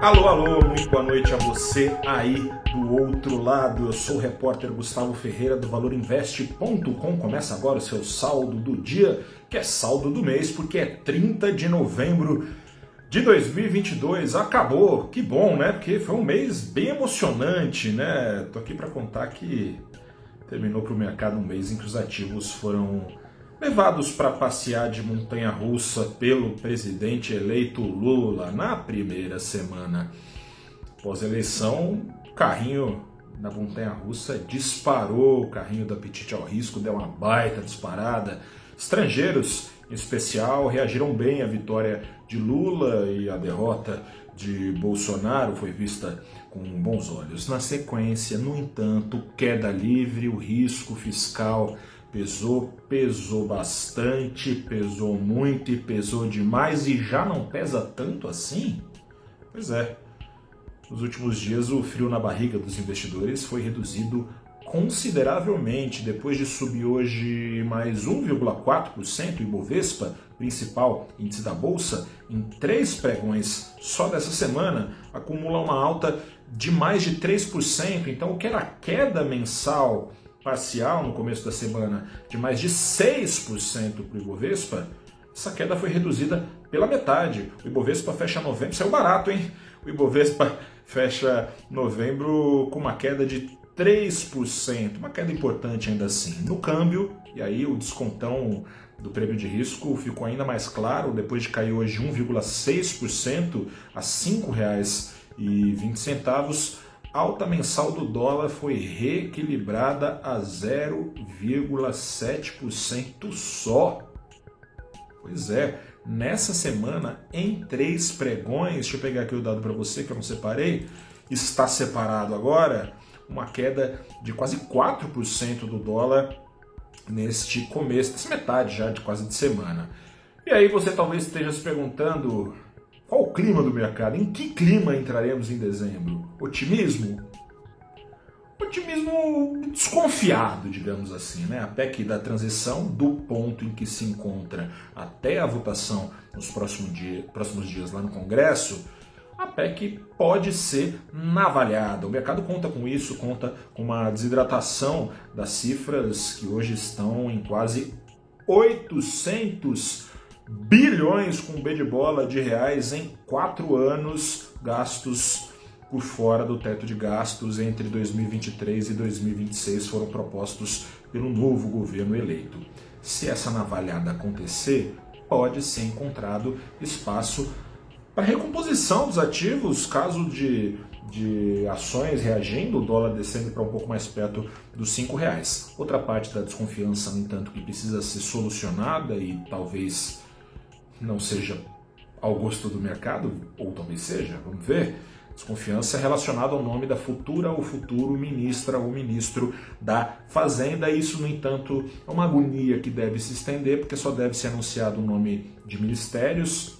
Alô, alô, muito boa noite a você aí do outro lado. Eu sou o repórter Gustavo Ferreira do ValorInvest.com. Começa agora o seu saldo do dia, que é saldo do mês, porque é 30 de novembro de 2022. Acabou, que bom, né? Porque foi um mês bem emocionante, né? Tô aqui para contar que terminou para o mercado um mês em que os ativos foram levados para passear de montanha russa pelo presidente eleito Lula na primeira semana. Pós-eleição, o carrinho da montanha russa disparou, o carrinho do apetite ao risco deu uma baita disparada. Estrangeiros, em especial, reagiram bem à vitória de Lula e a derrota de Bolsonaro foi vista com bons olhos. Na sequência, no entanto, queda livre, o risco fiscal pesou, pesou bastante, pesou muito e pesou demais e já não pesa tanto assim? Pois é. Nos últimos dias, o frio na barriga dos investidores foi reduzido consideravelmente depois de subir hoje mais 1,4% o Ibovespa, principal índice da bolsa, em três pregões só dessa semana, acumula uma alta de mais de 3%. Então, o que era queda mensal parcial no começo da semana de mais de 6% para o Ibovespa, essa queda foi reduzida pela metade. O Ibovespa fecha novembro, saiu barato, hein? O Ibovespa fecha novembro com uma queda de 3%, uma queda importante ainda assim. No câmbio, e aí o descontão do prêmio de risco ficou ainda mais claro, depois de cair hoje 1,6% a R$ 5,20, a alta mensal do dólar foi reequilibrada a 0,7% só. Pois é, nessa semana, em três pregões, deixa eu pegar aqui o dado para você que eu não separei, está separado agora uma queda de quase 4% do dólar neste começo, nessa metade já de quase de semana. E aí você talvez esteja se perguntando qual o clima do mercado, em que clima entraremos em dezembro? Otimismo? Otimismo desconfiado, digamos assim, né? A PEC da transição, do ponto em que se encontra até a votação nos próximos, dia, próximos dias lá no Congresso, a PEC pode ser navalhada. O mercado conta com isso, conta com uma desidratação das cifras que hoje estão em quase 800 bilhões com B de bola de reais em quatro anos gastos por fora do teto de gastos entre 2023 e 2026 foram propostos pelo novo governo eleito. Se essa navalhada acontecer, pode ser encontrado espaço para recomposição dos ativos, caso de, de ações reagindo, o dólar descendo para um pouco mais perto dos cinco reais. Outra parte da desconfiança, no entanto, que precisa ser solucionada e talvez não seja ao gosto do mercado, ou talvez seja, vamos ver. Desconfiança é relacionada ao nome da futura ou futuro ministra ou ministro da Fazenda. Isso, no entanto, é uma agonia que deve se estender, porque só deve ser anunciado o nome de ministérios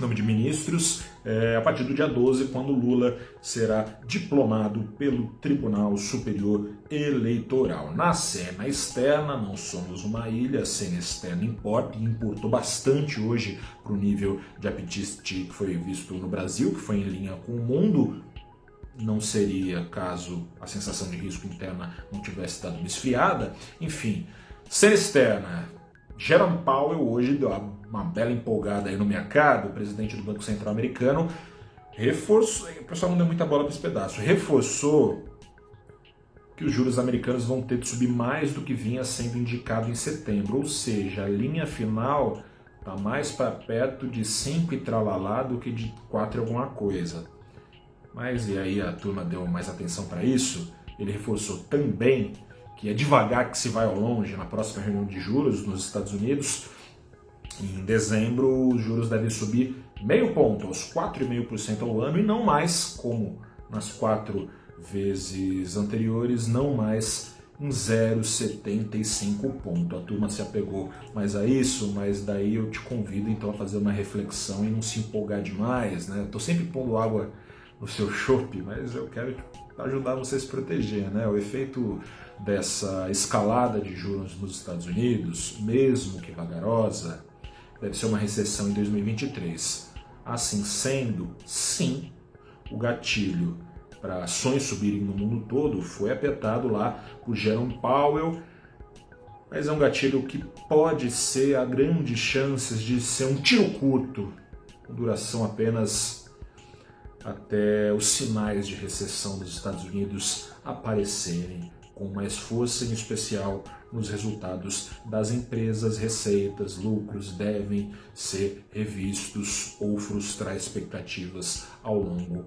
nome de ministros, é, a partir do dia 12, quando Lula será diplomado pelo Tribunal Superior Eleitoral. Na cena externa, não somos uma ilha, a cena externa importa e importou bastante hoje para o nível de apetite que foi visto no Brasil, que foi em linha com o mundo. Não seria caso a sensação de risco interna não tivesse dado uma esfriada. Enfim, cena externa, Jerome Powell hoje deu uma bela empolgada aí no mercado, o presidente do Banco Central americano reforçou, o pessoal não deu muita bola para esse pedaço, reforçou que os juros americanos vão ter de subir mais do que vinha sendo indicado em setembro, ou seja, a linha final está mais para perto de 5 e tralalá do que de 4 alguma coisa. Mas e aí a turma deu mais atenção para isso? Ele reforçou também que é devagar que se vai ao longe na próxima reunião de juros nos Estados Unidos. Em dezembro, os juros devem subir meio ponto, aos 4,5% ao ano, e não mais, como nas quatro vezes anteriores, não mais em 0,75 ponto. A turma se apegou mais a isso, mas daí eu te convido então a fazer uma reflexão e não se empolgar demais, né? Estou sempre pondo água no seu chope, mas eu quero ajudar você a se proteger, né? O efeito dessa escalada de juros nos Estados Unidos, mesmo que vagarosa, deve ser uma recessão em 2023. Assim sendo, sim, o gatilho para ações subirem no mundo todo foi apertado lá por Jerome Powell, mas é um gatilho que pode ser a grandes chances de ser um tiro curto, com duração apenas até os sinais de recessão dos Estados Unidos aparecerem com mais força, em especial nos resultados das empresas, receitas, lucros devem ser revistos ou frustrar expectativas ao longo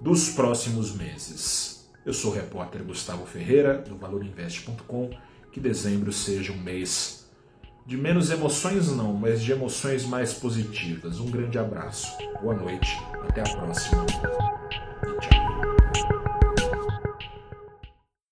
dos próximos meses. Eu sou o repórter Gustavo Ferreira, do valorinvest.com. Que dezembro seja um mês de menos emoções, não, mas de emoções mais positivas. Um grande abraço, boa noite, até a próxima e tchau.